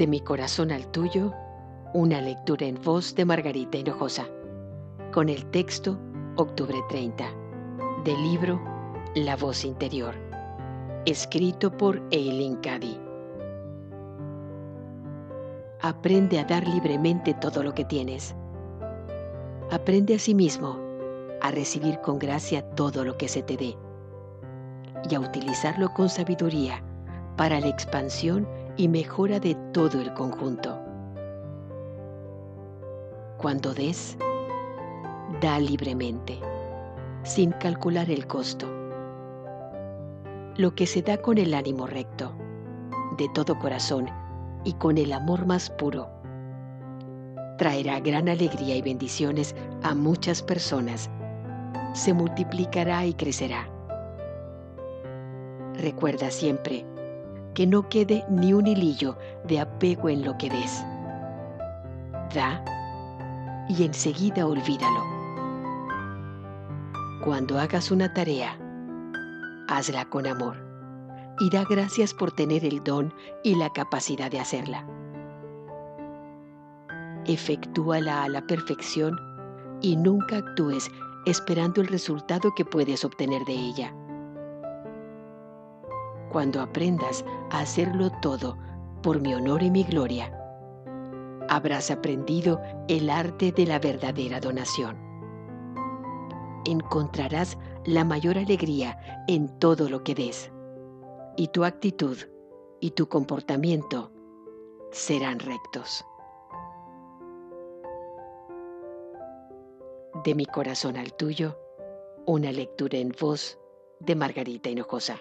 De mi corazón al tuyo, una lectura en voz de Margarita Hinojosa, con el texto Octubre 30, del libro La voz interior, escrito por Eileen Cady. Aprende a dar libremente todo lo que tienes. Aprende a sí mismo a recibir con gracia todo lo que se te dé y a utilizarlo con sabiduría para la expansión y mejora de todo el conjunto. Cuando des, da libremente, sin calcular el costo. Lo que se da con el ánimo recto, de todo corazón y con el amor más puro, traerá gran alegría y bendiciones a muchas personas, se multiplicará y crecerá. Recuerda siempre que no quede ni un hilillo de apego en lo que des. Da y enseguida olvídalo. Cuando hagas una tarea, hazla con amor y da gracias por tener el don y la capacidad de hacerla. Efectúala a la perfección y nunca actúes esperando el resultado que puedes obtener de ella cuando aprendas a hacerlo todo por mi honor y mi gloria, habrás aprendido el arte de la verdadera donación. Encontrarás la mayor alegría en todo lo que des, y tu actitud y tu comportamiento serán rectos. De mi corazón al tuyo, una lectura en voz de Margarita Hinojosa.